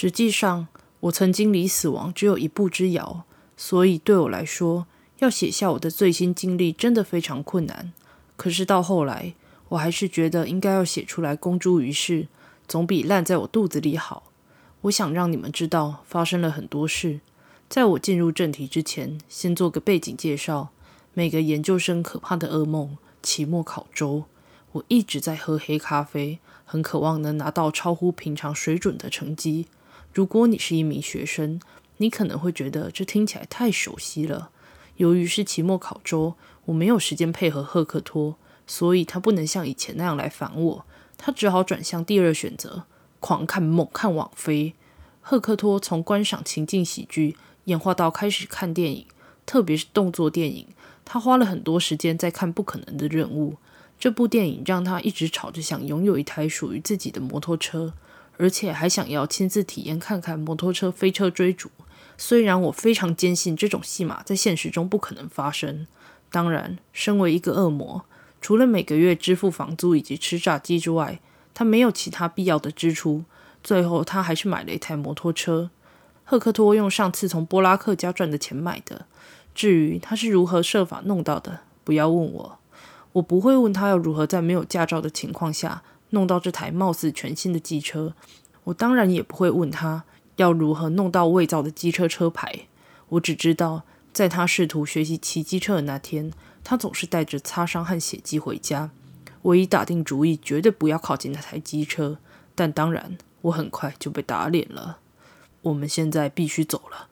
实际上，我曾经离死亡只有一步之遥，所以对我来说，要写下我的最新经历真的非常困难。可是到后来，我还是觉得应该要写出来公诸于世，总比烂在我肚子里好。我想让你们知道发生了很多事。在我进入正题之前，先做个背景介绍。每个研究生可怕的噩梦——期末考周。我一直在喝黑咖啡，很渴望能拿到超乎平常水准的成绩。如果你是一名学生，你可能会觉得这听起来太熟悉了。由于是期末考周，我没有时间配合赫克托，所以他不能像以前那样来烦我。他只好转向第二选择：狂看猛看网飞。赫克托从观赏情境喜剧演化到开始看电影，特别是动作电影。他花了很多时间在看《不可能的任务》。这部电影让他一直吵着想拥有一台属于自己的摩托车，而且还想要亲自体验看看摩托车飞车追逐。虽然我非常坚信这种戏码在现实中不可能发生。当然，身为一个恶魔，除了每个月支付房租以及吃炸鸡之外，他没有其他必要的支出。最后，他还是买了一台摩托车。赫克托用上次从波拉克家赚的钱买的。至于他是如何设法弄到的，不要问我。我不会问他要如何在没有驾照的情况下弄到这台貌似全新的机车。我当然也不会问他要如何弄到伪造的机车车牌。我只知道，在他试图学习骑机车的那天，他总是带着擦伤和血迹回家。我已打定主意，绝对不要靠近那台机车。但当然，我很快就被打脸了。我们现在必须走了，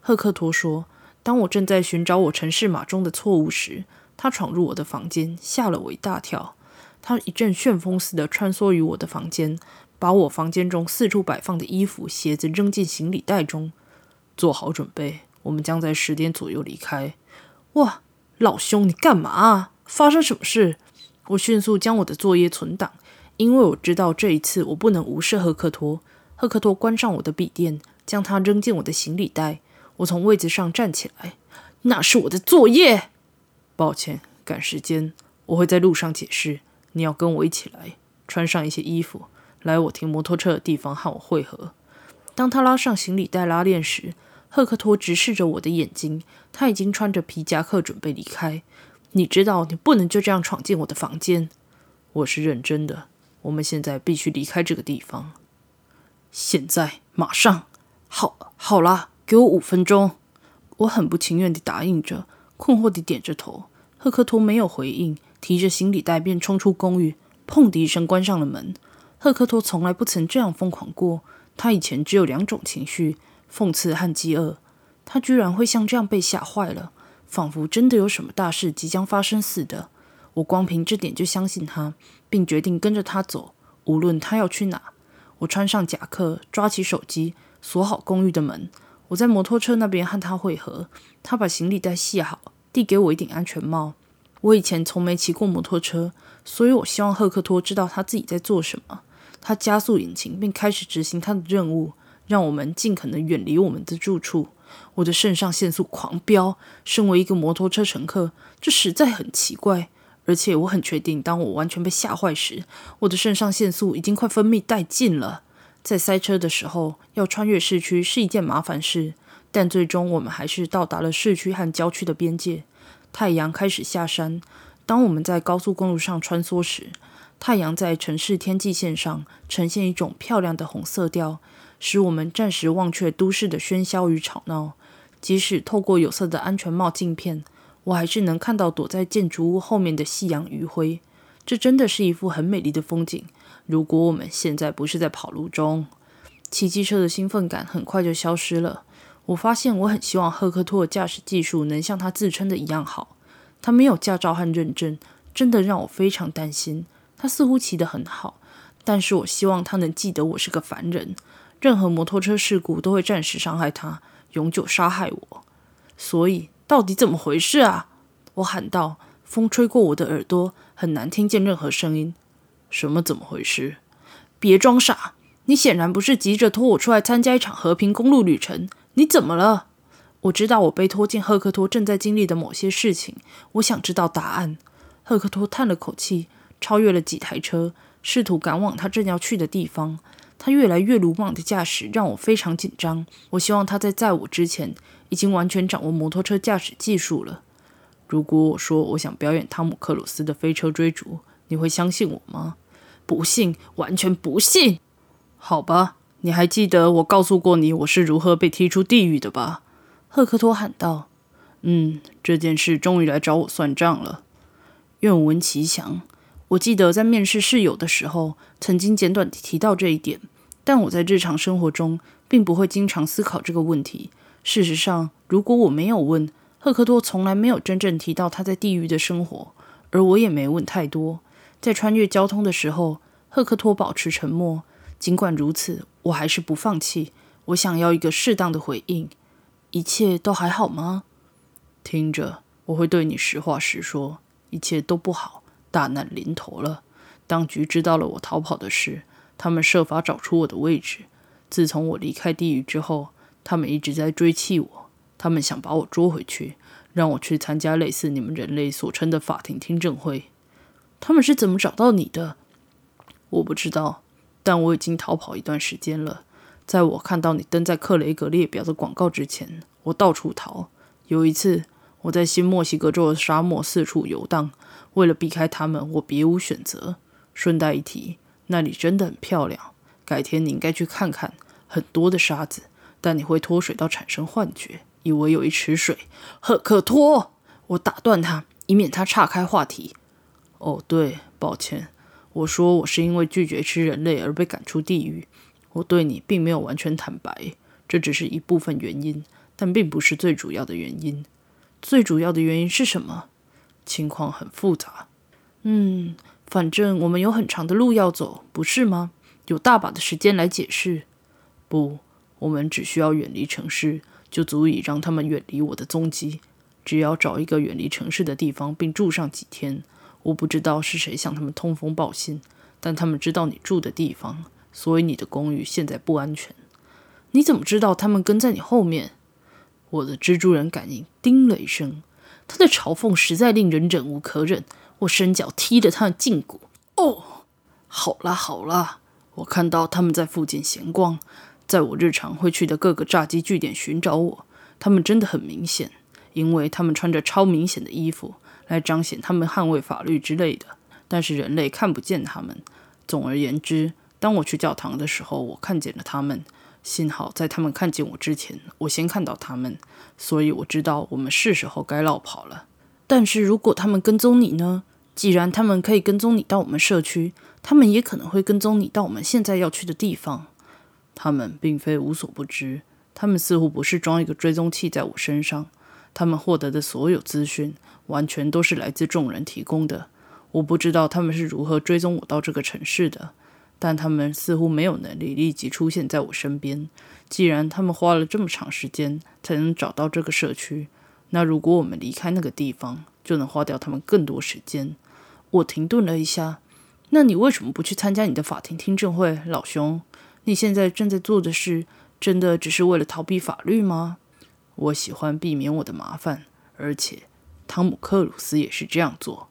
赫克托说。当我正在寻找我城市码中的错误时，他闯入我的房间，吓了我一大跳。他一阵旋风似的穿梭于我的房间，把我房间中四处摆放的衣服、鞋子扔进行李袋中。做好准备，我们将在十点左右离开。哇，老兄，你干嘛啊？发生什么事？我迅速将我的作业存档，因为我知道这一次我不能无视赫克托。赫克托关上我的笔电，将它扔进我的行李袋。我从位子上站起来，那是我的作业。抱歉，赶时间，我会在路上解释。你要跟我一起来，穿上一些衣服，来我停摩托车的地方和我会合。当他拉上行李袋拉链时，赫克托直视着我的眼睛。他已经穿着皮夹克准备离开。你知道，你不能就这样闯进我的房间。我是认真的。我们现在必须离开这个地方。现在，马上。好，好啦。给我五分钟，我很不情愿地答应着，困惑地点着头。赫克托没有回应，提着行李袋便冲出公寓，砰的一声关上了门。赫克托从来不曾这样疯狂过，他以前只有两种情绪：讽刺和饥饿。他居然会像这样被吓坏了，仿佛真的有什么大事即将发生似的。我光凭这点就相信他，并决定跟着他走，无论他要去哪。我穿上夹克，抓起手机，锁好公寓的门。我在摩托车那边和他会合，他把行李袋系好，递给我一顶安全帽。我以前从没骑过摩托车，所以我希望赫克托知道他自己在做什么。他加速引擎，并开始执行他的任务，让我们尽可能远离我们的住处。我的肾上腺素狂飙。身为一个摩托车乘客，这实在很奇怪。而且我很确定，当我完全被吓坏时，我的肾上腺素已经快分泌殆尽了。在塞车的时候，要穿越市区是一件麻烦事，但最终我们还是到达了市区和郊区的边界。太阳开始下山。当我们在高速公路上穿梭时，太阳在城市天际线上呈现一种漂亮的红色调，使我们暂时忘却都市的喧嚣与吵闹。即使透过有色的安全帽镜片，我还是能看到躲在建筑物后面的夕阳余晖。这真的是一幅很美丽的风景。如果我们现在不是在跑路中，骑机车的兴奋感很快就消失了。我发现我很希望赫克托的驾驶技术能像他自称的一样好。他没有驾照和认证，真的让我非常担心。他似乎骑得很好，但是我希望他能记得我是个凡人。任何摩托车事故都会暂时伤害他，永久杀害我。所以，到底怎么回事啊？我喊道。风吹过我的耳朵，很难听见任何声音。什么？怎么回事？别装傻！你显然不是急着拖我出来参加一场和平公路旅程。你怎么了？我知道我被拖进赫克托正在经历的某些事情。我想知道答案。赫克托叹了口气，超越了几台车，试图赶往他正要去的地方。他越来越鲁莽的驾驶让我非常紧张。我希望他在载我之前已经完全掌握摩托车驾驶技术了。如果我说我想表演汤姆克鲁斯的飞车追逐，你会相信我吗？不信，完全不信。好吧，你还记得我告诉过你我是如何被踢出地狱的吧？赫克托喊道。嗯，这件事终于来找我算账了。愿闻其详。我记得在面试室友的时候，曾经简短提到这一点，但我在日常生活中并不会经常思考这个问题。事实上，如果我没有问，赫克托从来没有真正提到他在地狱的生活，而我也没问太多。在穿越交通的时候，赫克托保持沉默。尽管如此，我还是不放弃。我想要一个适当的回应。一切都还好吗？听着，我会对你实话实说，一切都不好。大难临头了！当局知道了我逃跑的事，他们设法找出我的位置。自从我离开地狱之后，他们一直在追击我。他们想把我捉回去，让我去参加类似你们人类所称的法庭听证会。他们是怎么找到你的？我不知道，但我已经逃跑一段时间了。在我看到你登在克雷格列表的广告之前，我到处逃。有一次，我在新墨西哥州的沙漠四处游荡。为了避开他们，我别无选择。顺带一提，那里真的很漂亮，改天你应该去看看。很多的沙子，但你会脱水到产生幻觉，以为有一池水。赫克托，我打断他，以免他岔开话题。哦，对，抱歉，我说我是因为拒绝吃人类而被赶出地狱。我对你并没有完全坦白，这只是一部分原因，但并不是最主要的原因。最主要的原因是什么？情况很复杂，嗯，反正我们有很长的路要走，不是吗？有大把的时间来解释。不，我们只需要远离城市，就足以让他们远离我的踪迹。只要找一个远离城市的地方，并住上几天。我不知道是谁向他们通风报信，但他们知道你住的地方，所以你的公寓现在不安全。你怎么知道他们跟在你后面？我的蜘蛛人感应，叮了一声。他的嘲讽实在令人忍无可忍，我伸脚踢了他的胫骨。哦，好啦好啦，我看到他们在附近闲逛，在我日常会去的各个炸鸡据点寻找我。他们真的很明显，因为他们穿着超明显的衣服来彰显他们捍卫法律之类的。但是人类看不见他们。总而言之，当我去教堂的时候，我看见了他们。幸好在他们看见我之前，我先看到他们，所以我知道我们是时候该绕跑了。但是如果他们跟踪你呢？既然他们可以跟踪你到我们社区，他们也可能会跟踪你到我们现在要去的地方。他们并非无所不知，他们似乎不是装一个追踪器在我身上。他们获得的所有资讯，完全都是来自众人提供的。我不知道他们是如何追踪我到这个城市的。但他们似乎没有能力立即出现在我身边。既然他们花了这么长时间才能找到这个社区，那如果我们离开那个地方，就能花掉他们更多时间。我停顿了一下。那你为什么不去参加你的法庭听证会，老兄？你现在正在做的事，真的只是为了逃避法律吗？我喜欢避免我的麻烦，而且汤姆克鲁斯也是这样做。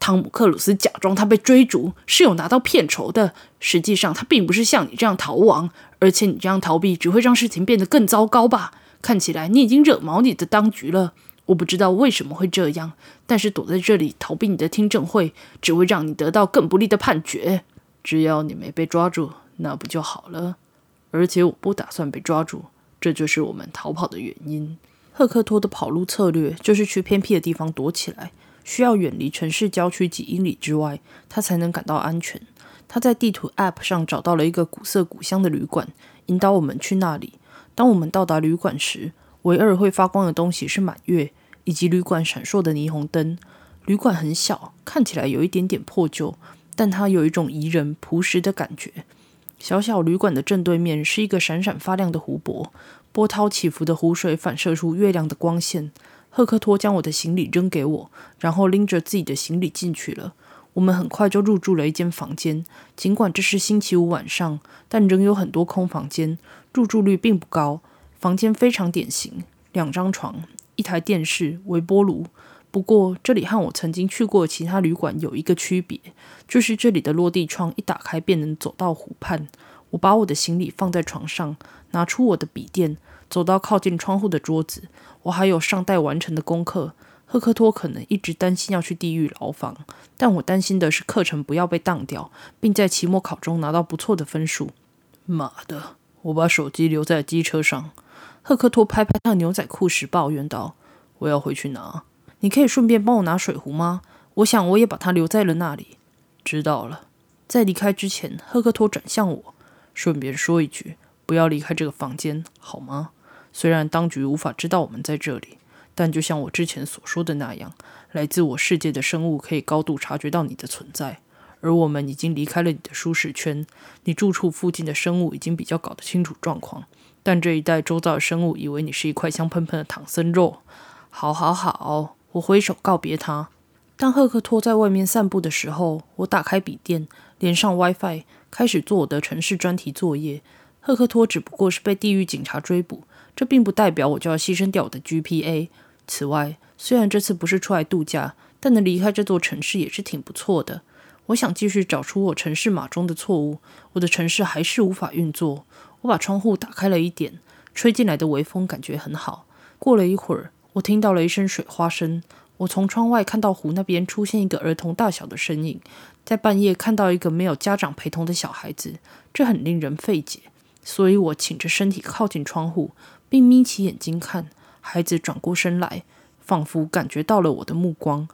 汤姆克鲁斯假装他被追逐是有拿到片酬的，实际上他并不是像你这样逃亡，而且你这样逃避只会让事情变得更糟糕吧？看起来你已经惹毛你的当局了。我不知道为什么会这样，但是躲在这里逃避你的听证会，只会让你得到更不利的判决。只要你没被抓住，那不就好了？而且我不打算被抓住，这就是我们逃跑的原因。赫克托的跑路策略就是去偏僻的地方躲起来。需要远离城市郊区几英里之外，他才能感到安全。他在地图 App 上找到了一个古色古香的旅馆，引导我们去那里。当我们到达旅馆时，唯二会发光的东西是满月以及旅馆闪烁的霓虹灯。旅馆很小，看起来有一点点破旧，但它有一种宜人朴实的感觉。小小旅馆的正对面是一个闪闪发亮的湖泊，波涛起伏的湖水反射出月亮的光线。赫克托将我的行李扔给我，然后拎着自己的行李进去了。我们很快就入住了一间房间。尽管这是星期五晚上，但仍有很多空房间，入住率并不高。房间非常典型：两张床、一台电视、微波炉。不过，这里和我曾经去过其他旅馆有一个区别，就是这里的落地窗一打开便能走到湖畔。我把我的行李放在床上，拿出我的笔电，走到靠近窗户的桌子。我还有尚待完成的功课。赫克托可能一直担心要去地狱牢房，但我担心的是课程不要被当掉，并在期末考中拿到不错的分数。妈的！我把手机留在机车上。赫克托拍拍他牛仔裤时抱怨道：“我要回去拿，你可以顺便帮我拿水壶吗？我想我也把它留在了那里。”知道了。在离开之前，赫克托转向我，顺便说一句：“不要离开这个房间，好吗？虽然当局无法知道我们在这里。”但就像我之前所说的那样，来自我世界的生物可以高度察觉到你的存在，而我们已经离开了你的舒适圈。你住处附近的生物已经比较搞得清楚状况，但这一带周遭的生物以为你是一块香喷喷的唐僧肉。好，好，好，我挥手告别他。当赫克托在外面散步的时候，我打开笔电，连上 WiFi，开始做我的城市专题作业。赫克托只不过是被地狱警察追捕，这并不代表我就要牺牲掉我的 GPA。此外，虽然这次不是出来度假，但能离开这座城市也是挺不错的。我想继续找出我城市码中的错误。我的城市还是无法运作。我把窗户打开了一点，吹进来的微风感觉很好。过了一会儿，我听到了一声水花声。我从窗外看到湖那边出现一个儿童大小的身影。在半夜看到一个没有家长陪同的小孩子，这很令人费解。所以我倾着身体靠近窗户，并眯起眼睛看。孩子转过身来，仿佛感觉到了我的目光。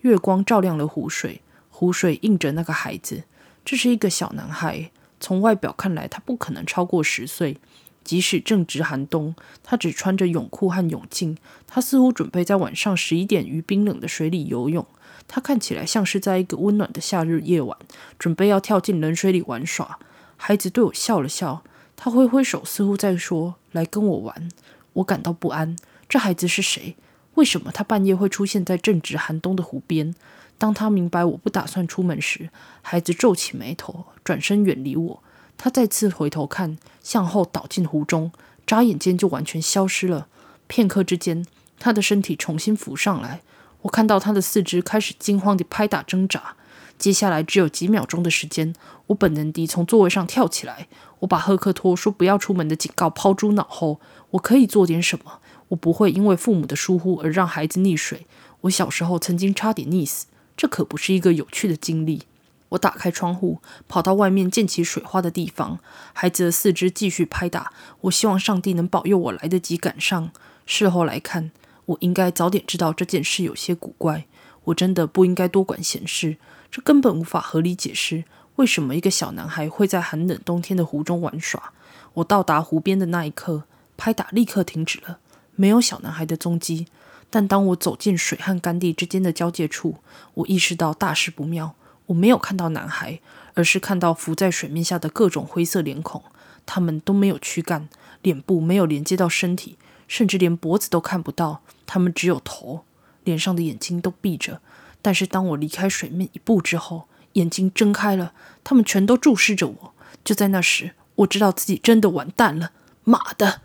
月光照亮了湖水，湖水映着那个孩子。这是一个小男孩，从外表看来，他不可能超过十岁。即使正值寒冬，他只穿着泳裤和泳镜。他似乎准备在晚上十一点于冰冷的水里游泳。他看起来像是在一个温暖的夏日夜晚，准备要跳进冷水里玩耍。孩子对我笑了笑，他挥挥手，似乎在说：“来跟我玩。”我感到不安。这孩子是谁？为什么他半夜会出现在正值寒冬的湖边？当他明白我不打算出门时，孩子皱起眉头，转身远离我。他再次回头看，向后倒进湖中，眨眼间就完全消失了。片刻之间，他的身体重新浮上来。我看到他的四肢开始惊慌地拍打挣扎。接下来只有几秒钟的时间，我本能地从座位上跳起来。我把赫克托说不要出门的警告抛诸脑后。我可以做点什么？我不会因为父母的疏忽而让孩子溺水。我小时候曾经差点溺死，这可不是一个有趣的经历。我打开窗户，跑到外面溅起水花的地方。孩子的四肢继续拍打。我希望上帝能保佑我来得及赶上。事后来看，我应该早点知道这件事有些古怪。我真的不应该多管闲事。这根本无法合理解释为什么一个小男孩会在寒冷冬天的湖中玩耍。我到达湖边的那一刻，拍打立刻停止了。没有小男孩的踪迹，但当我走进水和干地之间的交界处，我意识到大事不妙。我没有看到男孩，而是看到浮在水面下的各种灰色脸孔。他们都没有躯干，脸部没有连接到身体，甚至连脖子都看不到。他们只有头，脸上的眼睛都闭着。但是当我离开水面一步之后，眼睛睁开了，他们全都注视着我。就在那时，我知道自己真的完蛋了。妈的，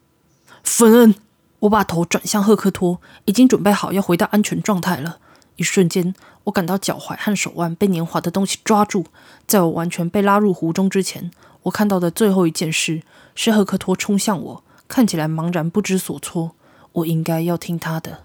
芬恩！我把头转向赫克托，已经准备好要回到安全状态了。一瞬间，我感到脚踝和手腕被黏滑的东西抓住。在我完全被拉入湖中之前，我看到的最后一件事是赫克托冲向我，看起来茫然不知所措。我应该要听他的。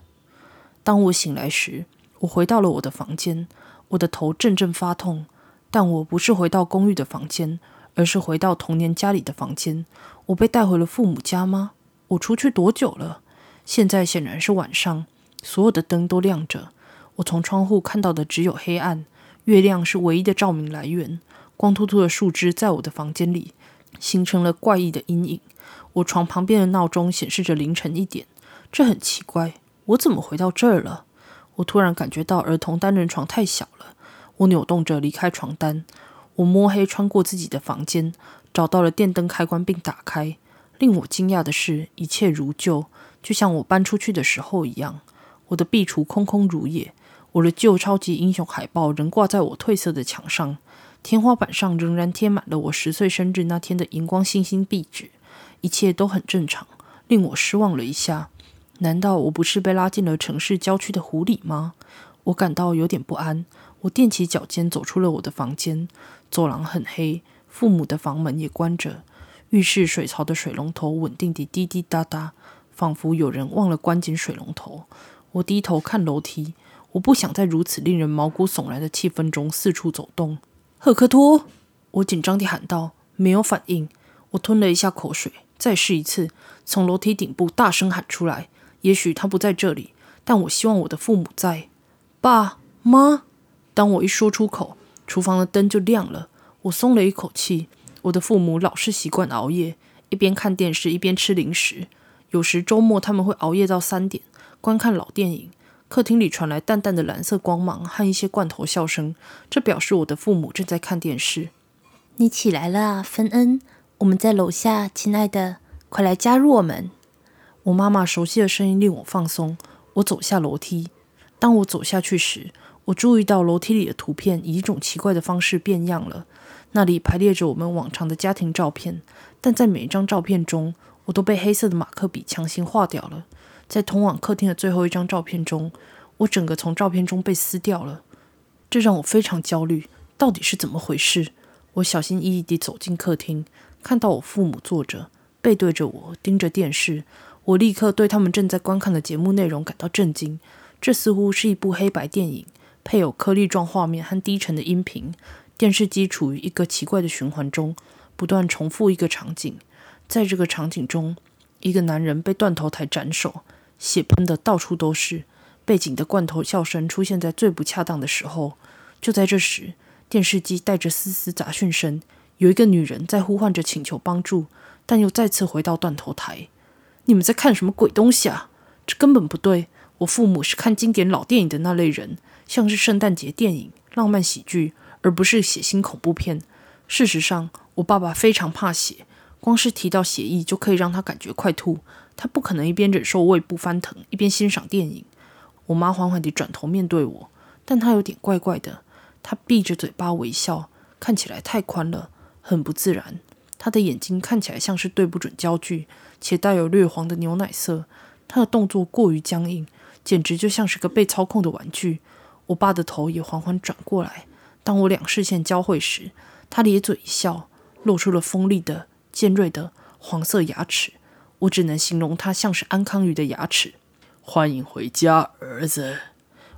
当我醒来时，我回到了我的房间，我的头阵阵发痛。但我不是回到公寓的房间，而是回到童年家里的房间。我被带回了父母家吗？我出去多久了？现在显然是晚上，所有的灯都亮着。我从窗户看到的只有黑暗，月亮是唯一的照明来源。光秃秃的树枝在我的房间里形成了怪异的阴影。我床旁边的闹钟显示着凌晨一点，这很奇怪。我怎么回到这儿了？我突然感觉到儿童单人床太小了。我扭动着离开床单。我摸黑穿过自己的房间，找到了电灯开关并打开。令我惊讶的是，一切如旧，就像我搬出去的时候一样。我的壁橱空空如也，我的旧超级英雄海报仍挂在我褪色的墙上。天花板上仍然贴满了我十岁生日那天的荧光星星壁纸。一切都很正常，令我失望了一下。难道我不是被拉进了城市郊区的湖里吗？我感到有点不安。我踮起脚尖走出了我的房间。走廊很黑，父母的房门也关着。浴室水槽的水龙头稳定地滴滴答答，仿佛有人忘了关紧水龙头。我低头看楼梯，我不想在如此令人毛骨悚然的气氛中四处走动。赫克托，我紧张地喊道，没有反应。我吞了一下口水，再试一次，从楼梯顶部大声喊出来。也许他不在这里，但我希望我的父母在。爸妈，当我一说出口，厨房的灯就亮了。我松了一口气。我的父母老是习惯熬夜，一边看电视一边吃零食。有时周末他们会熬夜到三点，观看老电影。客厅里传来淡淡的蓝色光芒和一些罐头笑声，这表示我的父母正在看电视。你起来了，芬恩，我们在楼下，亲爱的，快来加入我们。我妈妈熟悉的声音令我放松。我走下楼梯。当我走下去时，我注意到楼梯里的图片以一种奇怪的方式变样了。那里排列着我们往常的家庭照片，但在每一张照片中，我都被黑色的马克笔强行划掉了。在通往客厅的最后一张照片中，我整个从照片中被撕掉了。这让我非常焦虑。到底是怎么回事？我小心翼翼地走进客厅，看到我父母坐着，背对着我，盯着电视。我立刻对他们正在观看的节目内容感到震惊。这似乎是一部黑白电影，配有颗粒状画面和低沉的音频。电视机处于一个奇怪的循环中，不断重复一个场景。在这个场景中，一个男人被断头台斩首，血喷的到处都是。背景的罐头笑声出现在最不恰当的时候。就在这时，电视机带着丝丝杂讯声，有一个女人在呼唤着请求帮助，但又再次回到断头台。你们在看什么鬼东西啊？这根本不对。我父母是看经典老电影的那类人，像是圣诞节电影、浪漫喜剧。而不是血腥恐怖片。事实上，我爸爸非常怕血，光是提到血意就可以让他感觉快吐。他不可能一边忍受胃部翻腾，一边欣赏电影。我妈缓缓地转头面对我，但她有点怪怪的。她闭着嘴巴微笑，看起来太宽了，很不自然。她的眼睛看起来像是对不准焦距，且带有略黄的牛奶色。她的动作过于僵硬，简直就像是个被操控的玩具。我爸的头也缓缓转过来。当我两视线交汇时，他咧嘴一笑，露出了锋利的、尖锐的黄色牙齿。我只能形容它像是安康鱼的牙齿。欢迎回家，儿子！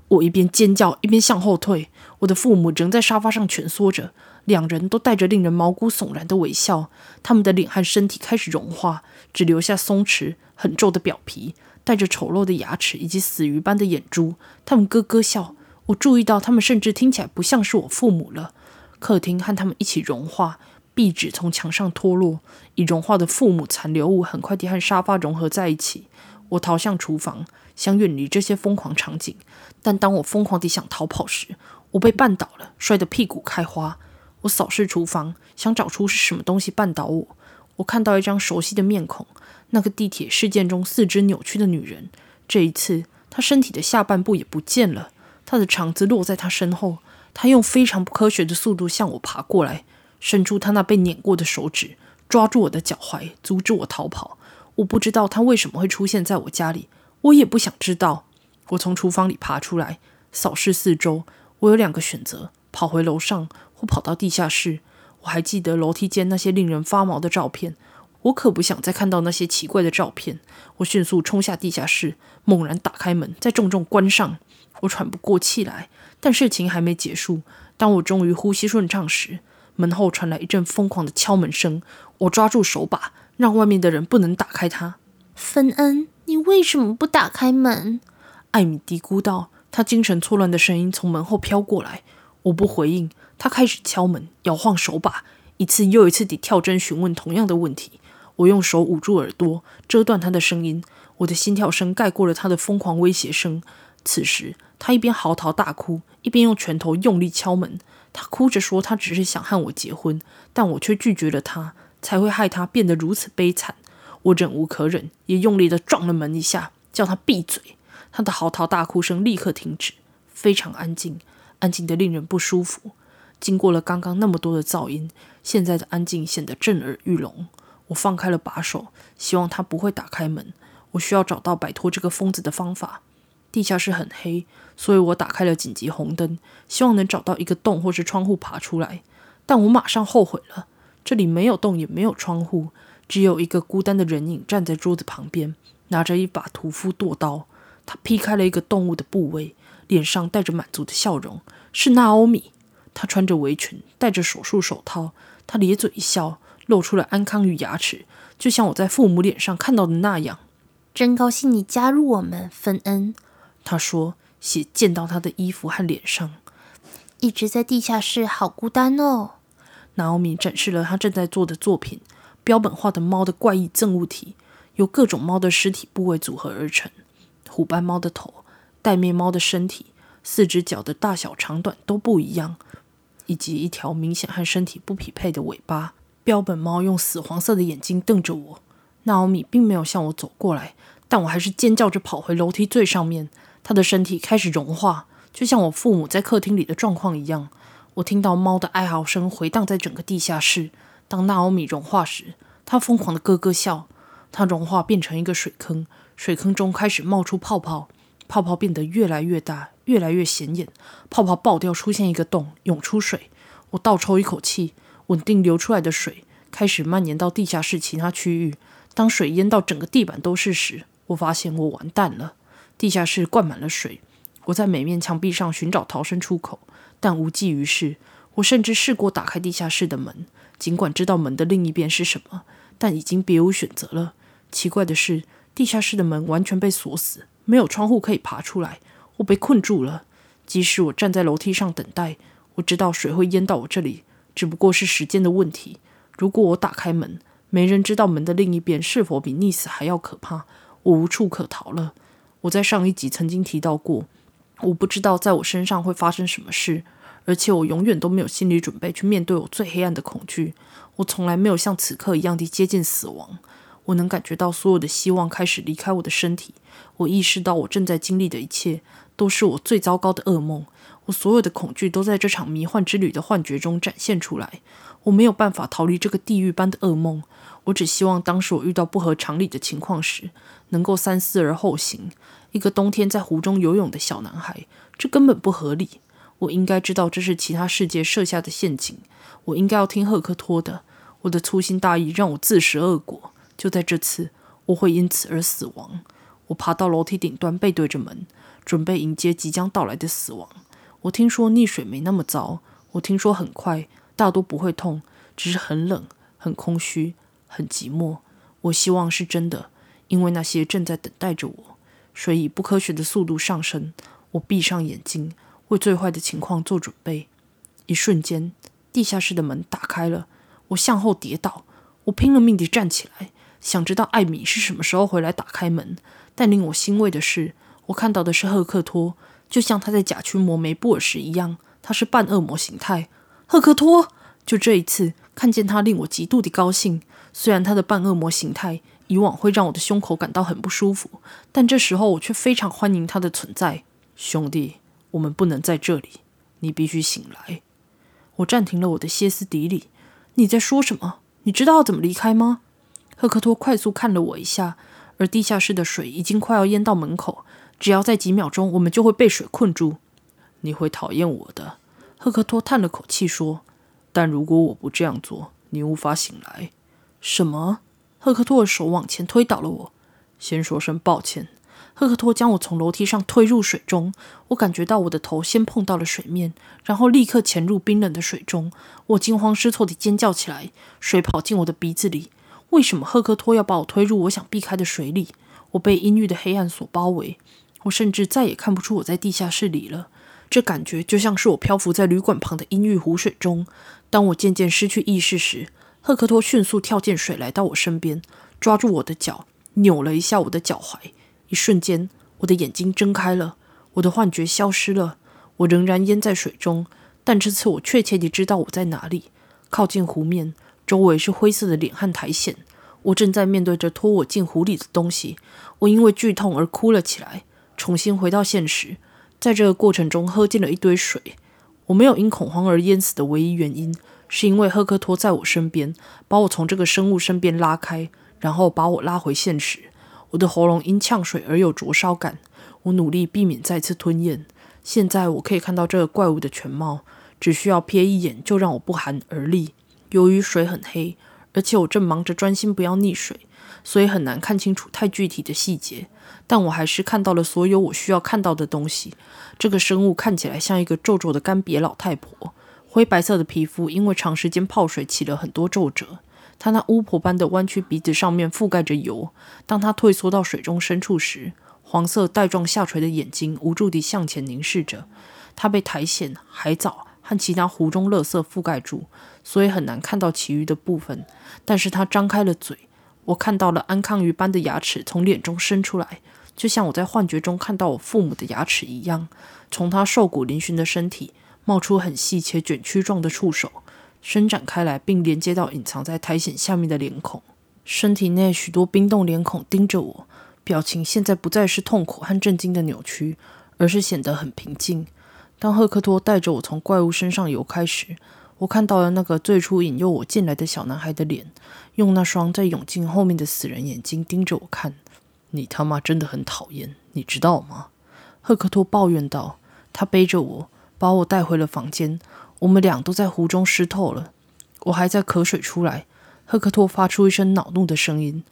我一边尖叫一边向后退。我的父母仍在沙发上蜷缩着，两人都带着令人毛骨悚然的微笑。他们的脸和身体开始融化，只留下松弛、很皱的表皮，带着丑陋的牙齿以及死鱼般的眼珠。他们咯咯笑。我注意到，他们甚至听起来不像是我父母了。客厅和他们一起融化，壁纸从墙上脱落，已融化的父母残留物很快地和沙发融合在一起。我逃向厨房，想远离这些疯狂场景。但当我疯狂地想逃跑时，我被绊倒了，摔得屁股开花。我扫视厨房，想找出是什么东西绊倒我。我看到一张熟悉的面孔，那个地铁事件中四肢扭曲的女人。这一次，她身体的下半部也不见了。她的肠子落在她身后，她用非常不科学的速度向我爬过来，伸出他那被碾过的手指，抓住我的脚踝，阻止我逃跑。我不知道他为什么会出现在我家里，我也不想知道。我从厨房里爬出来，扫视四周。我有两个选择：跑回楼上，或跑到地下室。我还记得楼梯间那些令人发毛的照片，我可不想再看到那些奇怪的照片。我迅速冲下地下室，猛然打开门，再重重关上。我喘不过气来，但事情还没结束。当我终于呼吸顺畅时，门后传来一阵疯狂的敲门声。我抓住手把，让外面的人不能打开它。芬恩，你为什么不打开门？艾米嘀咕道。他精神错乱的声音从门后飘过来。我不回应。他开始敲门，摇晃手把，一次又一次地跳针询问同样的问题。我用手捂住耳朵，遮断他的声音。我的心跳声盖过了他的疯狂威胁声。此时。他一边嚎啕大哭，一边用拳头用力敲门。他哭着说：“他只是想和我结婚，但我却拒绝了他，才会害他变得如此悲惨。”我忍无可忍，也用力的撞了门一下，叫他闭嘴。他的嚎啕大哭声立刻停止，非常安静，安静的令人不舒服。经过了刚刚那么多的噪音，现在的安静显得震耳欲聋。我放开了把手，希望他不会打开门。我需要找到摆脱这个疯子的方法。地下室很黑，所以我打开了紧急红灯，希望能找到一个洞或是窗户爬出来。但我马上后悔了，这里没有洞也没有窗户，只有一个孤单的人影站在桌子旁边，拿着一把屠夫剁刀。他劈开了一个动物的部位，脸上带着满足的笑容。是娜欧米，她穿着围裙，戴着手术手套。她咧嘴一笑，露出了安康与牙齿，就像我在父母脸上看到的那样。真高兴你加入我们，芬恩。他说，血溅到他的衣服和脸上。一直在地下室，好孤单哦。娜奥米展示了他正在做的作品——标本化的猫的怪异赠物体，由各种猫的尸体部位组合而成：虎斑猫的头、带面猫的身体、四只脚的大小长短都不一样，以及一条明显和身体不匹配的尾巴。标本猫用死黄色的眼睛瞪着我。娜奥米并没有向我走过来，但我还是尖叫着跑回楼梯最上面。他的身体开始融化，就像我父母在客厅里的状况一样。我听到猫的哀嚎声回荡在整个地下室。当纳奥米融化时，他疯狂的咯咯笑。它融化变成一个水坑，水坑中开始冒出泡泡，泡泡变得越来越大，越来越显眼。泡泡爆掉，出现一个洞，涌出水。我倒抽一口气，稳定流出来的水开始蔓延到地下室其他区域。当水淹到整个地板都是时，我发现我完蛋了。地下室灌满了水，我在每面墙壁上寻找逃生出口。但无济于事。我甚至试过打开地下室的门，尽管知道门的另一边是什么，但已经别无选择了。奇怪的是，地下室的门完全被锁死，没有窗户可以爬出来。我被困住了。即使我站在楼梯上等待，我知道水会淹到我这里，只不过是时间的问题。如果我打开门，没人知道门的另一边是否比溺死还要可怕。我无处可逃了。我在上一集曾经提到过。我不知道在我身上会发生什么事，而且我永远都没有心理准备去面对我最黑暗的恐惧。我从来没有像此刻一样的接近死亡。我能感觉到所有的希望开始离开我的身体。我意识到我正在经历的一切都是我最糟糕的噩梦。我所有的恐惧都在这场迷幻之旅的幻觉中展现出来。我没有办法逃离这个地狱般的噩梦。我只希望当时我遇到不合常理的情况时，能够三思而后行。一个冬天在湖中游泳的小男孩，这根本不合理。我应该知道这是其他世界设下的陷阱。我应该要听赫克托的。我的粗心大意让我自食恶果。就在这次，我会因此而死亡。我爬到楼梯顶端，背对着门，准备迎接即将到来的死亡。我听说溺水没那么糟。我听说很快，大多不会痛，只是很冷、很空虚、很寂寞。我希望是真的，因为那些正在等待着我。水以不科学的速度上升，我闭上眼睛，为最坏的情况做准备。一瞬间，地下室的门打开了，我向后跌倒。我拼了命地站起来，想知道艾米是什么时候回来打开门。但令我欣慰的是，我看到的是赫克托，就像他在假驱魔梅布尔时一样，他是半恶魔形态。赫克托，就这一次看见他，令我极度的高兴。虽然他的半恶魔形态。以往会让我的胸口感到很不舒服，但这时候我却非常欢迎他的存在。兄弟，我们不能在这里，你必须醒来。我暂停了我的歇斯底里。你在说什么？你知道怎么离开吗？赫克托快速看了我一下，而地下室的水已经快要淹到门口，只要在几秒钟，我们就会被水困住。你会讨厌我的，赫克托叹了口气说。但如果我不这样做，你无法醒来。什么？赫克托的手往前推倒了我，先说声抱歉。赫克托将我从楼梯上推入水中，我感觉到我的头先碰到了水面，然后立刻潜入冰冷的水中。我惊慌失措地尖叫起来，水跑进我的鼻子里。为什么赫克托要把我推入我想避开的水里？我被阴郁的黑暗所包围，我甚至再也看不出我在地下室里了。这感觉就像是我漂浮在旅馆旁的阴郁湖水中。当我渐渐失去意识时，赫克托迅速跳进水，来到我身边，抓住我的脚，扭了一下我的脚踝。一瞬间，我的眼睛睁开了，我的幻觉消失了。我仍然淹在水中，但这次我确切地知道我在哪里。靠近湖面，周围是灰色的脸和苔藓。我正在面对着拖我进湖里的东西。我因为剧痛而哭了起来。重新回到现实，在这个过程中喝进了一堆水。我没有因恐慌而淹死的唯一原因。是因为赫克托在我身边，把我从这个生物身边拉开，然后把我拉回现实。我的喉咙因呛水而有灼烧感，我努力避免再次吞咽。现在我可以看到这个怪物的全貌，只需要瞥一眼就让我不寒而栗。由于水很黑，而且我正忙着专心不要溺水，所以很难看清楚太具体的细节。但我还是看到了所有我需要看到的东西。这个生物看起来像一个皱皱的干瘪老太婆，灰白色的皮肤因为长时间泡水起了很多皱褶。她那巫婆般的弯曲鼻子上面覆盖着油。当她退缩到水中深处时，黄色带状下垂的眼睛无助地向前凝视着。她被苔藓、海藻和其他湖中垃圾覆盖住，所以很难看到其余的部分。但是她张开了嘴，我看到了安康鱼般的牙齿从脸中伸出来。就像我在幻觉中看到我父母的牙齿一样，从他瘦骨嶙峋的身体冒出很细且卷曲状的触手，伸展开来，并连接到隐藏在苔藓下面的脸孔。身体内许多冰冻脸孔盯着我，表情现在不再是痛苦和震惊的扭曲，而是显得很平静。当赫克托带着我从怪物身上游开时，我看到了那个最初引诱我进来的小男孩的脸，用那双在泳镜后面的死人眼睛盯着我看。你他妈真的很讨厌，你知道吗？赫克托抱怨道。他背着我，把我带回了房间。我们俩都在湖中湿透了，我还在咳水出来。赫克托发出一声恼怒的声音：“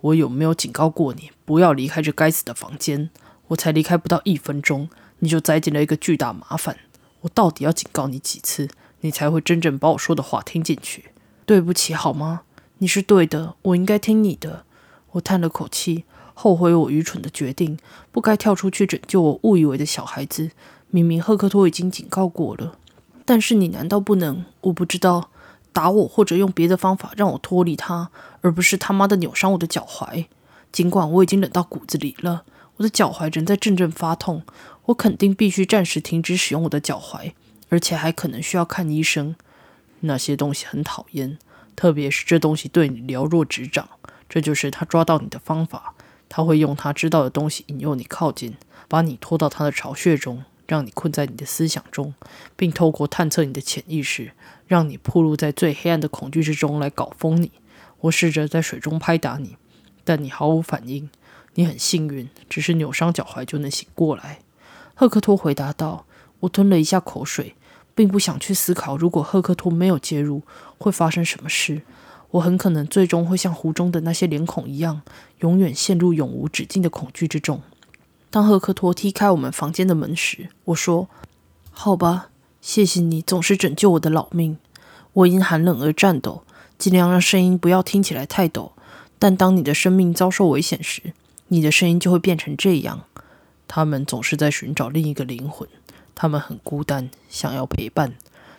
我有没有警告过你不要离开这该死的房间？我才离开不到一分钟，你就栽进了一个巨大麻烦。我到底要警告你几次，你才会真正把我说的话听进去？对不起，好吗？你是对的，我应该听你的。”我叹了口气。后悔我愚蠢的决定，不该跳出去拯救我误以为的小孩子。明明赫克托已经警告过了，但是你难道不能？我不知道，打我或者用别的方法让我脱离他，而不是他妈的扭伤我的脚踝。尽管我已经冷到骨子里了，我的脚踝仍在阵阵发痛。我肯定必须暂时停止使用我的脚踝，而且还可能需要看医生。那些东西很讨厌，特别是这东西对你了若指掌。这就是他抓到你的方法。他会用他知道的东西引诱你靠近，把你拖到他的巢穴中，让你困在你的思想中，并透过探测你的潜意识，让你暴露在最黑暗的恐惧之中来搞疯你。我试着在水中拍打你，但你毫无反应。你很幸运，只是扭伤脚踝就能醒过来。”赫克托回答道。我吞了一下口水，并不想去思考，如果赫克托没有介入，会发生什么事。我很可能最终会像湖中的那些脸孔一样，永远陷入永无止境的恐惧之中。当赫克托踢开我们房间的门时，我说：“好吧，谢谢你总是拯救我的老命。”我因寒冷而颤抖，尽量让声音不要听起来太抖。但当你的生命遭受危险时，你的声音就会变成这样。他们总是在寻找另一个灵魂，他们很孤单，想要陪伴，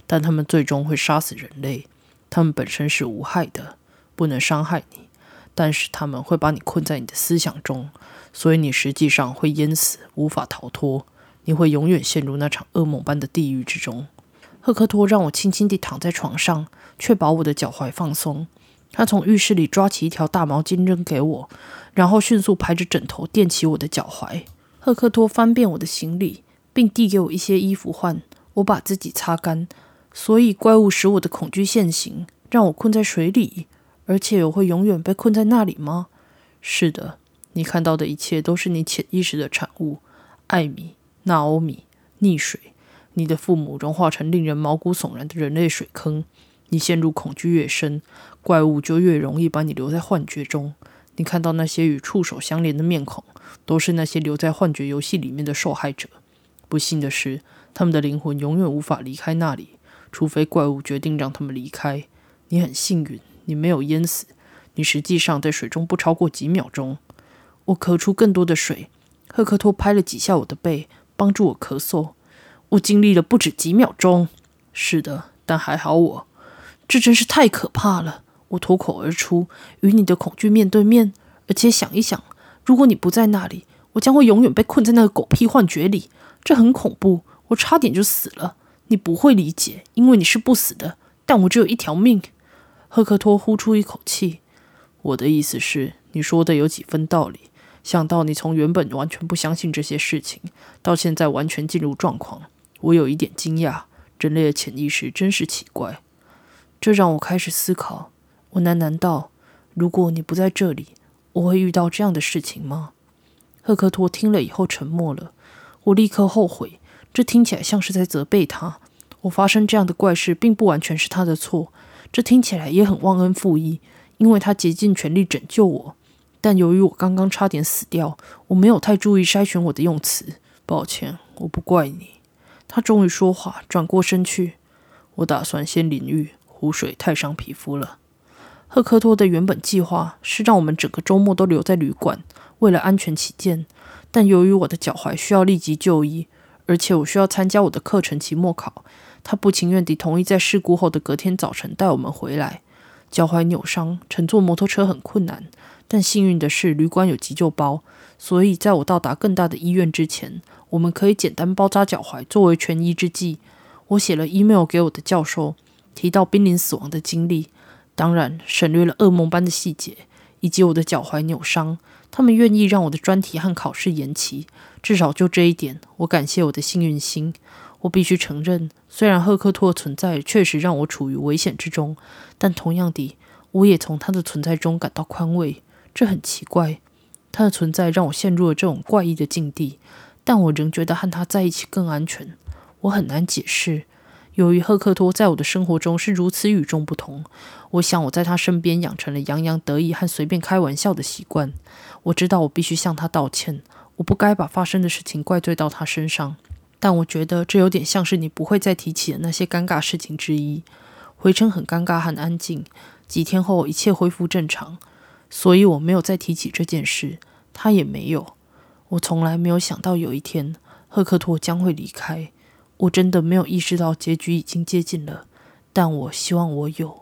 但他们最终会杀死人类。他们本身是无害的，不能伤害你，但是他们会把你困在你的思想中，所以你实际上会淹死，无法逃脱。你会永远陷入那场噩梦般的地狱之中。赫克托让我轻轻地躺在床上，确保我的脚踝放松。他从浴室里抓起一条大毛巾扔给我，然后迅速拍着枕头垫起我的脚踝。赫克托翻遍我的行李，并递给我一些衣服换。我把自己擦干。所以，怪物使我的恐惧现形，让我困在水里，而且我会永远被困在那里吗？是的，你看到的一切都是你潜意识的产物。艾米、纳欧米、溺水，你的父母融化成令人毛骨悚然的人类水坑。你陷入恐惧越深，怪物就越容易把你留在幻觉中。你看到那些与触手相连的面孔，都是那些留在幻觉游戏里面的受害者。不幸的是，他们的灵魂永远无法离开那里。除非怪物决定让他们离开，你很幸运，你没有淹死。你实际上在水中不超过几秒钟。我咳出更多的水。赫克托拍了几下我的背，帮助我咳嗽。我经历了不止几秒钟。是的，但还好我。这真是太可怕了。我脱口而出，与你的恐惧面对面。而且想一想，如果你不在那里，我将会永远被困在那个狗屁幻觉里。这很恐怖。我差点就死了。你不会理解，因为你是不死的，但我只有一条命。赫克托呼出一口气。我的意思是，你说的有几分道理。想到你从原本完全不相信这些事情，到现在完全进入状况，我有一点惊讶。人类的潜意识真是奇怪。这让我开始思考。我喃喃道：“如果你不在这里，我会遇到这样的事情吗？”赫克托听了以后沉默了。我立刻后悔。这听起来像是在责备他。我发生这样的怪事，并不完全是他的错。这听起来也很忘恩负义，因为他竭尽全力拯救我。但由于我刚刚差点死掉，我没有太注意筛选我的用词。抱歉，我不怪你。他终于说话，转过身去。我打算先淋浴，湖水太伤皮肤了。赫克托的原本计划是让我们整个周末都留在旅馆，为了安全起见。但由于我的脚踝需要立即就医，而且我需要参加我的课程期末考，他不情愿地同意在事故后的隔天早晨带我们回来。脚踝扭伤，乘坐摩托车很困难。但幸运的是，旅馆有急救包，所以在我到达更大的医院之前，我们可以简单包扎脚踝作为权宜之计。我写了 email 给我的教授，提到濒临死亡的经历，当然省略了噩梦般的细节以及我的脚踝扭伤。他们愿意让我的专题和考试延期，至少就这一点，我感谢我的幸运星。我必须承认，虽然赫克托存在确实让我处于危险之中，但同样的，我也从他的存在中感到宽慰。这很奇怪，他的存在让我陷入了这种怪异的境地，但我仍觉得和他在一起更安全。我很难解释，由于赫克托在我的生活中是如此与众不同，我想我在他身边养成了洋洋得意和随便开玩笑的习惯。我知道我必须向他道歉，我不该把发生的事情怪罪到他身上，但我觉得这有点像是你不会再提起的那些尴尬事情之一。回程很尴尬和安静，几天后一切恢复正常。所以我没有再提起这件事，他也没有。我从来没有想到有一天赫克托将会离开。我真的没有意识到结局已经接近了，但我希望我有。